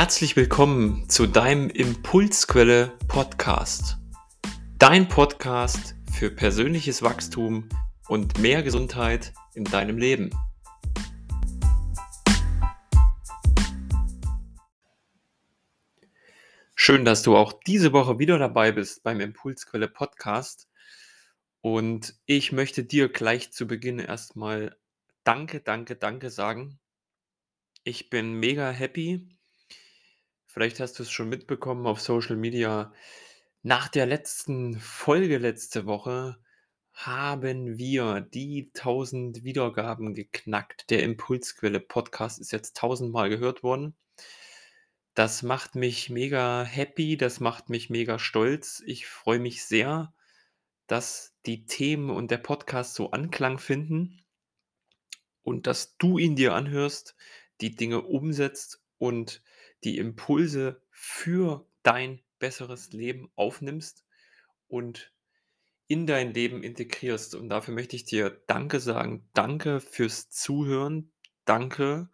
Herzlich willkommen zu deinem Impulsquelle Podcast. Dein Podcast für persönliches Wachstum und mehr Gesundheit in deinem Leben. Schön, dass du auch diese Woche wieder dabei bist beim Impulsquelle Podcast. Und ich möchte dir gleich zu Beginn erstmal Danke, danke, danke sagen. Ich bin mega happy, Vielleicht hast du es schon mitbekommen auf Social Media. Nach der letzten Folge letzte Woche haben wir die 1000 Wiedergaben geknackt. Der Impulsquelle Podcast ist jetzt tausendmal gehört worden. Das macht mich mega happy, das macht mich mega stolz. Ich freue mich sehr, dass die Themen und der Podcast so Anklang finden und dass du ihn dir anhörst, die Dinge umsetzt und die Impulse für dein besseres Leben aufnimmst und in dein Leben integrierst. Und dafür möchte ich dir Danke sagen. Danke fürs Zuhören. Danke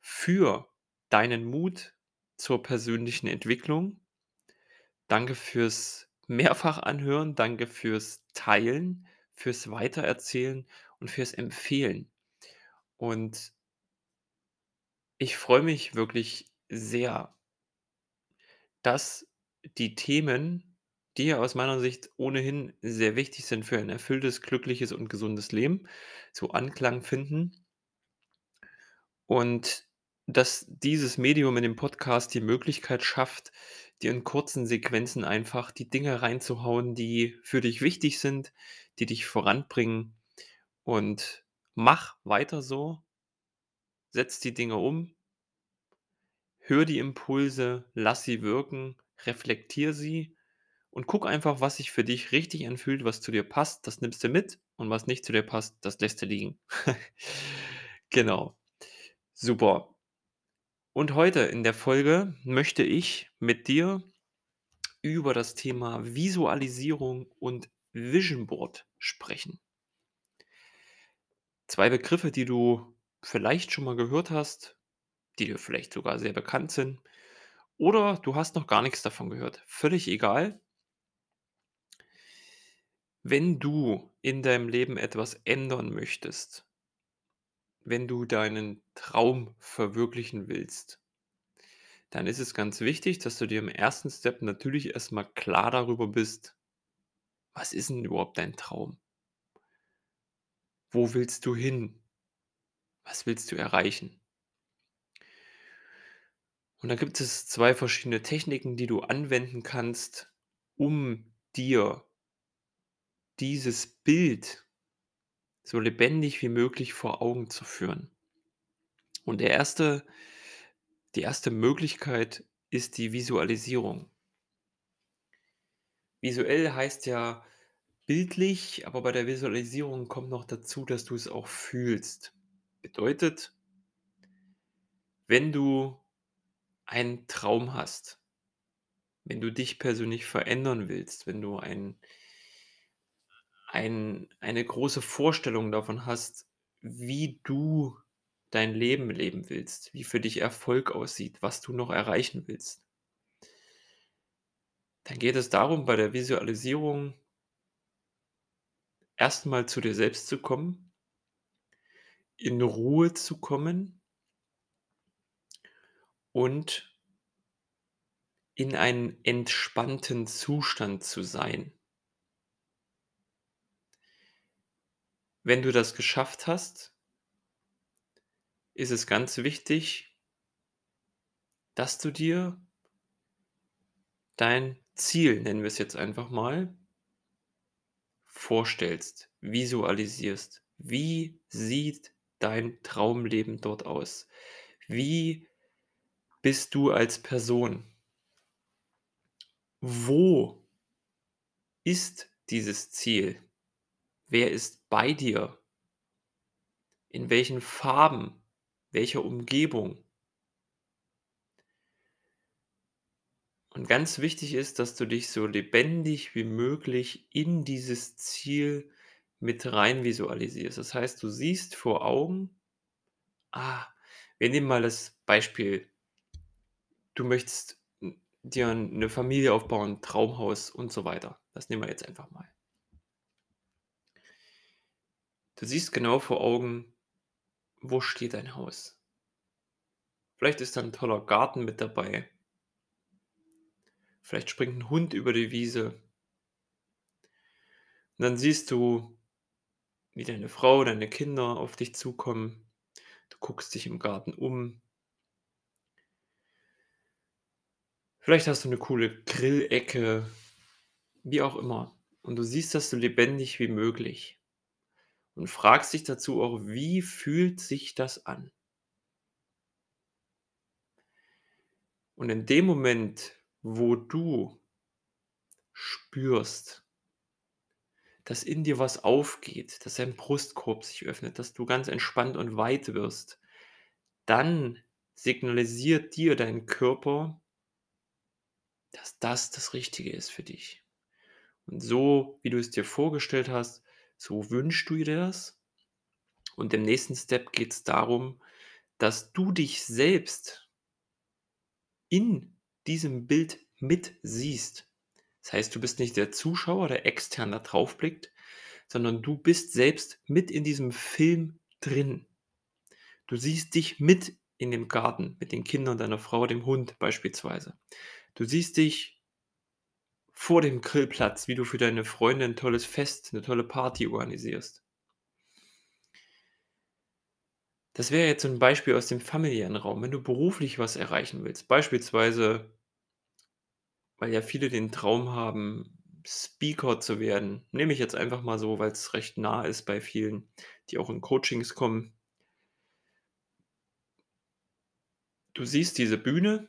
für deinen Mut zur persönlichen Entwicklung. Danke fürs Mehrfachanhören. Danke fürs Teilen, fürs Weitererzählen und fürs Empfehlen. Und ich freue mich wirklich sehr, dass die Themen, die ja aus meiner Sicht ohnehin sehr wichtig sind für ein erfülltes, glückliches und gesundes Leben, so Anklang finden. Und dass dieses Medium in dem Podcast die Möglichkeit schafft, dir in kurzen Sequenzen einfach die Dinge reinzuhauen, die für dich wichtig sind, die dich voranbringen. Und mach weiter so, setz die Dinge um, hör die Impulse, lass sie wirken, reflektier sie und guck einfach, was sich für dich richtig anfühlt, was zu dir passt, das nimmst du mit und was nicht zu dir passt, das lässt du liegen. genau. Super. Und heute in der Folge möchte ich mit dir über das Thema Visualisierung und Vision Board sprechen. Zwei Begriffe, die du vielleicht schon mal gehört hast, die dir vielleicht sogar sehr bekannt sind. Oder du hast noch gar nichts davon gehört. Völlig egal. Wenn du in deinem Leben etwas ändern möchtest, wenn du deinen Traum verwirklichen willst, dann ist es ganz wichtig, dass du dir im ersten Step natürlich erstmal klar darüber bist, was ist denn überhaupt dein Traum? Wo willst du hin? Was willst du erreichen? Und da gibt es zwei verschiedene Techniken, die du anwenden kannst, um dir dieses Bild so lebendig wie möglich vor Augen zu führen. Und der erste die erste Möglichkeit ist die Visualisierung. Visuell heißt ja bildlich, aber bei der Visualisierung kommt noch dazu, dass du es auch fühlst. Bedeutet, wenn du einen Traum hast, wenn du dich persönlich verändern willst, wenn du ein, ein, eine große Vorstellung davon hast, wie du dein Leben leben willst, wie für dich Erfolg aussieht, was du noch erreichen willst, dann geht es darum, bei der Visualisierung erstmal zu dir selbst zu kommen, in Ruhe zu kommen und in einen entspannten Zustand zu sein. Wenn du das geschafft hast, ist es ganz wichtig, dass du dir dein Ziel, nennen wir es jetzt einfach mal, vorstellst, visualisierst. Wie sieht dein Traumleben dort aus? Wie bist du als Person? Wo ist dieses Ziel? Wer ist bei dir? In welchen Farben? Welcher Umgebung? Und ganz wichtig ist, dass du dich so lebendig wie möglich in dieses Ziel mit rein visualisierst. Das heißt, du siehst vor Augen, ah, wir nehmen mal das Beispiel du möchtest dir 'ne Familie aufbauen, Traumhaus und so weiter. Das nehmen wir jetzt einfach mal. Du siehst genau vor Augen, wo steht dein Haus? Vielleicht ist da 'n toller Garten mit dabei. Vielleicht springt 'n Hund über die Wiese. Und dann siehst du, wie deine Frau, deine Kinder auf dich zukommen. Du guckst dich im Garten um. Vielleicht hast du 'ne coole Grillecke, wie auch immer. Und du siehst das so lebendig wie möglich und fragst dich dazu auch: „Wie fühlt sich das an?“ Und in dem Moment, wo du spürst dass in dir was aufgeht, dass dein Brustkorb sich öffnet, dass du ganz entspannt und weit wirst, dann signalisiert dir dein Körper dass das das Richtige ist für dich. Und so, wie du es dir vorgestellt hast, so wünschst du dir das. Und im nächsten Step geht's darum, dass du dich selbst in diesem Bild mit siehst. Das heißt, du bist nicht der Zuschauer, der extern da drauf blickt, sondern du bist selbst mit in diesem Film drin. Du siehst dich mit in dem Garten mit den Kindern, deiner Frau, dem Hund beispielsweise. Du siehst dich vor dem Grillplatz, wie du für deine Freunde 'n tolles Fest, 'ne tolle Party organisierst. Das wäre jetzt so 'n Beispiel aus dem familiären Raum. Wenn du beruflich was erreichen willst, beispielsweise weil ja viele den Traum haben, Speaker zu werden, nehme ich jetzt einfach mal so, weil's recht nah ist bei vielen, die auch in Coachings kommen. Du siehst diese Bühne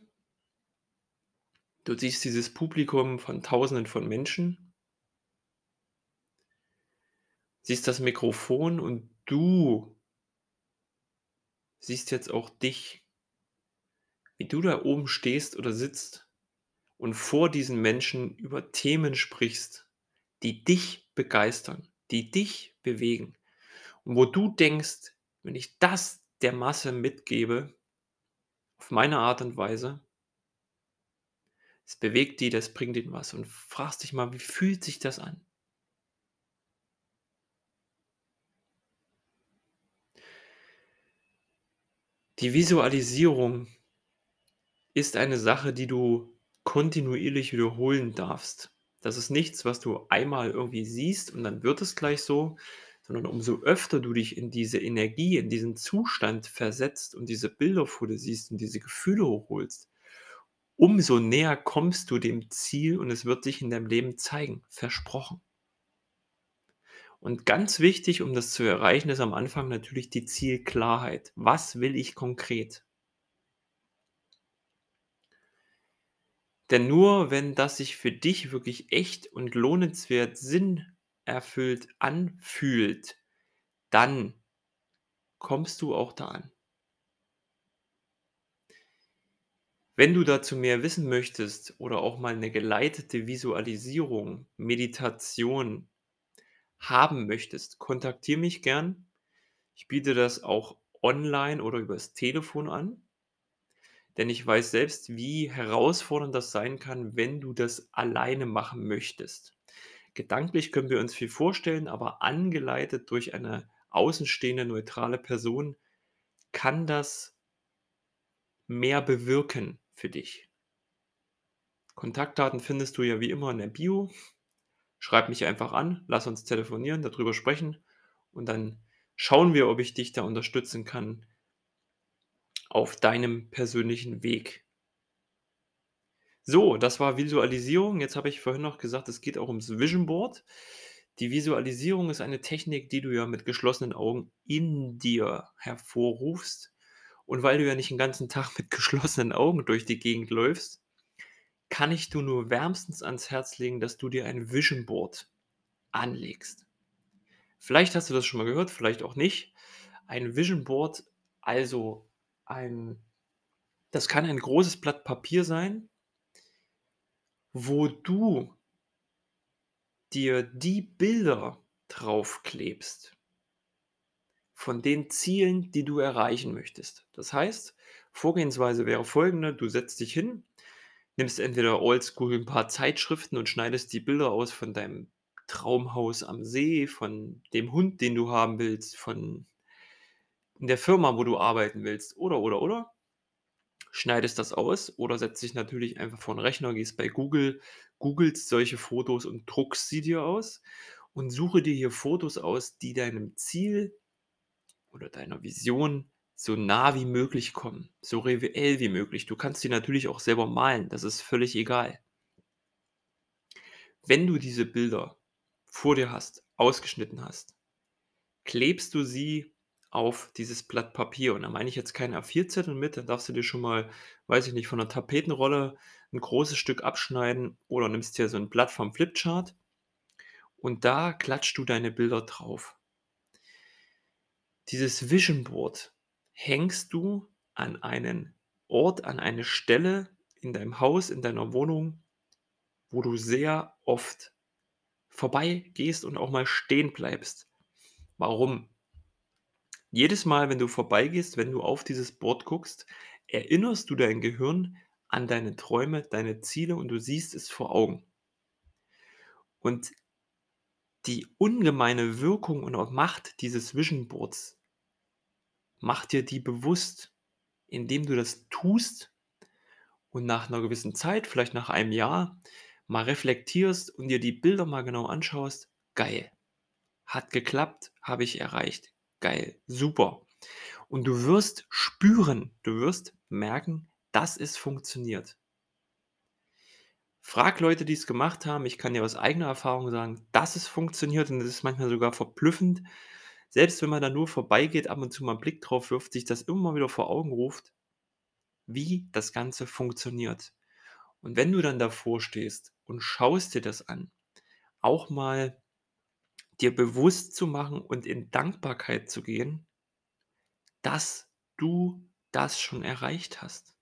du siehst dieses Publikum von Tausenden von Menschen siehst das Mikrofon und du siehst jetzt auch dich wie du da oben stehst oder sitzt und vor diesen Menschen über Themen sprichst, die dich begeistern, die dich bewegen. Und wo du denkst: „Wenn ich das der Masse mitgebe auf meine Art und Weise“ „es bewegt die, das bringt ihnen was“ und fragst dich mal: „Wie fühlt sich das an?“ Die Visualisierung ist eine Sache, die du kontinuierlich wiederholen darfst. Das ist nichts, was du einmal irgendwie siehst und dann wird es gleich so, sondern umso öfter du dich in diese Energie, in diesen Zustand versetzt und diese Bilder vor dir siehst und diese Gefühle hochholst, umso näher kommst du dem Ziel und es wird sich in deinem Leben zeigen, versprochen. Und ganz wichtig, um das zu erreichen, ist am Anfang natürlich die Zielklarheit. Was will ich konkret? Denn nur wenn das sich für dich wirklich echt und lohnenswert, sinnerfüllt anfühlt, dann kommst du auch da an. Wenn du dazu mehr wissen möchtest oder auch mal 'ne geleitete Visualisierung, Meditation haben möchtest, kontaktiere mich gern. Ich biete das auch online oder übers Telefon an. Denn ich weiß selbst, wie herausfordernd das sein kann, wenn du das alleine machen möchtest. Gedanklich können wir uns viel vorstellen, aber angeleitet durch eine außenstehende neutrale Person kann das mehr bewirken für dich. Kontaktdaten findest du ja wie immer in der Bio. Schreib mich einfach an, lass uns telefonieren, da drüber sprechen und dann schauen wir, ob ich dich da unterstützen kann auf deinem persönlichen Weg. So, das war Visualisierung. Jetzt habe ich vorhin noch gesagt, es geht auch ums Vision Board. Die Visualisierung ist eine Technik, die du ja mit geschlossenen Augen in dir hervorrufst. Und weil du ja nicht 'n ganzen Tag mit geschlossenen Augen durch die Gegend läufst, kann ich dir nur wärmstens ans Herz legen, dass du dir ein Vision Board anlegst. Vielleicht hast du das schon mal gehört, vielleicht auch nicht. Ein Vision Board, also ein das kann ein großes Blatt Papier sein wo du dir die Bilder draufklebst von den Zielen, die du erreichen möchtest. Das heißt, Vorgehensweise wäre folgende: Du setzt dich hin, nimmst entweder oldschool ein paar Zeitschriften und schneidest die Bilder aus von deinem Traumhaus am See, von dem Hund, den du haben willst, von der Firma, wo du arbeiten willst oder, oder, oder. Schneidest das aus oder setzt dich natürlich einfach vor 'n Rechner, gehst bei Google, googelst solche Fotos und druckst sie dir aus und suche dir hier Fotos aus, die deinem Ziel oder deiner Vision so nah wie möglich kommen, so reell wie möglich. Du kannst die natürlich auch selber malen, das ist völlig egal. Wenn du diese Bilder vor dir hast, ausgeschnitten hast, klebst du sie auf dieses Blatt Papier. Und da meine ich jetzt keinen A4-Zettel mit, dann darfst du dir schon mal, weiß ich nicht, von der Tapetenrolle ein großes Stück abschneiden oder nimmst dir so ein Blatt vom Flipchart und da klatschst du deine Bilder drauf. Dieses Vision Board hängst du an einen Ort, an eine Stelle in deinem Haus, in deiner Wohnung, wo du sehr oft vorbeigehst und auch mal stehen bleibst. Warum? Jedes Mal, wenn du vorbeigehst, wenn du auf dieses Board guckst, erinnerst du dein Gehirn an deine Träume, deine Ziele und du siehst es vor Augen. Und die ungemeine Wirkung und Macht dieses Vision Boards mach dir die bewusst, indem du das tust und nach einer gewissen Zeit, vielleicht nach einem Jahr, mal reflektierst und dir die Bilder mal genau anschaust. Geil. Hat geklappt, habe ich erreicht. Geil, super. Und du wirst spüren, du wirst merken, dass es funktioniert. Frag Leute, die es gemacht haben. Ich kann dir aus eigener Erfahrung sagen, dass es funktioniert und es ist manchmal sogar verblüffend, selbst wenn man da nur vorbeigeht, ab und zu mal 'n Blick drauf wirft, sich das immer wieder vor Augen ruft, wie das Ganze funktioniert. Und wenn du dann davor stehst und schaust dir das an, auch mal dir bewusst zu machen und in Dankbarkeit zu gehen, dass du das schon erreicht hast.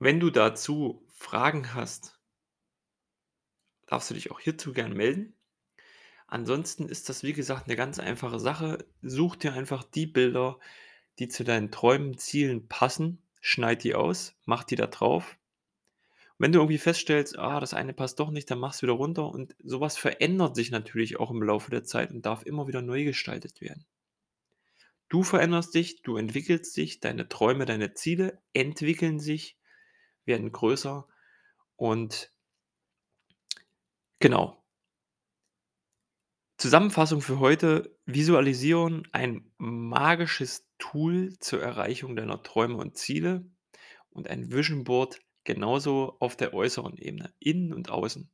Wenn du dazu Fragen hast darfst du dich auch hierzu gern melden. Ansonsten ist das, wie gesagt, eine ganz einfache Sache. Such dir einfach die Bilder, die zu deinen Träumen, Zielen passen, schneid die aus, mach die da drauf. Wenn du irgendwie feststellst: „Ah, das eine passt doch nicht“, dann mach's wieder runter und sowas verändert sich natürlich auch im Laufe der Zeit und darf immer wieder neu gestaltet werden. Du veränderst dich, du entwickelst dich, deine Träume, deine Ziele entwickeln sich, werden größer und genau. Zusammenfassung für heute: Visualisieren, ein magisches Tool zur Erreichung deiner Träume und Ziele und ein Vision Board genauso auf der äußeren Ebene, innen und außen.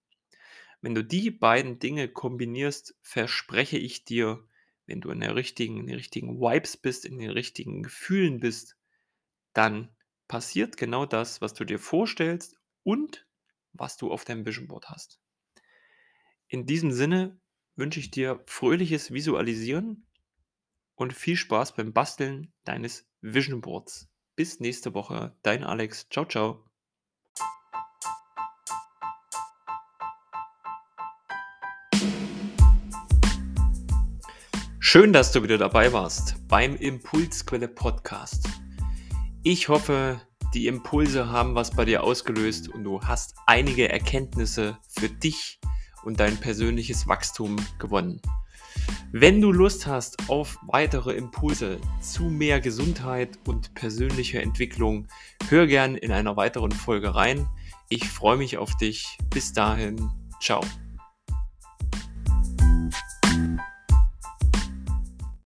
Wenn du die beiden Dinge kombinierst, verspreche ich dir, wenn du in der richtigen in den richtigen Vibes bist, in den richtigen Gefühlen bist, dann passiert genau das, was du dir vorstellst und was du auf deinem Vision Board hast. In diesem Sinne wünsche ich dir fröhliches Visualisieren und viel Spaß beim Basteln deines Vision Boards. Bis nächste Woche, dein Alex. Ciao, ciao. Schön, dass du wieder dabei warst beim Impulsquelle Podcast. Ich hoffe, die Impulse haben was bei dir ausgelöst und du hast einige Erkenntnisse für dich und dein persönliches Wachstum gewonnen. Wenn du Lust hast auf weitere Impulse zu mehr Gesundheit und persönlicher Entwicklung, hör gern in einer weiteren Folge rein. Ich freue mich auf dich. Bis dahin, ciao.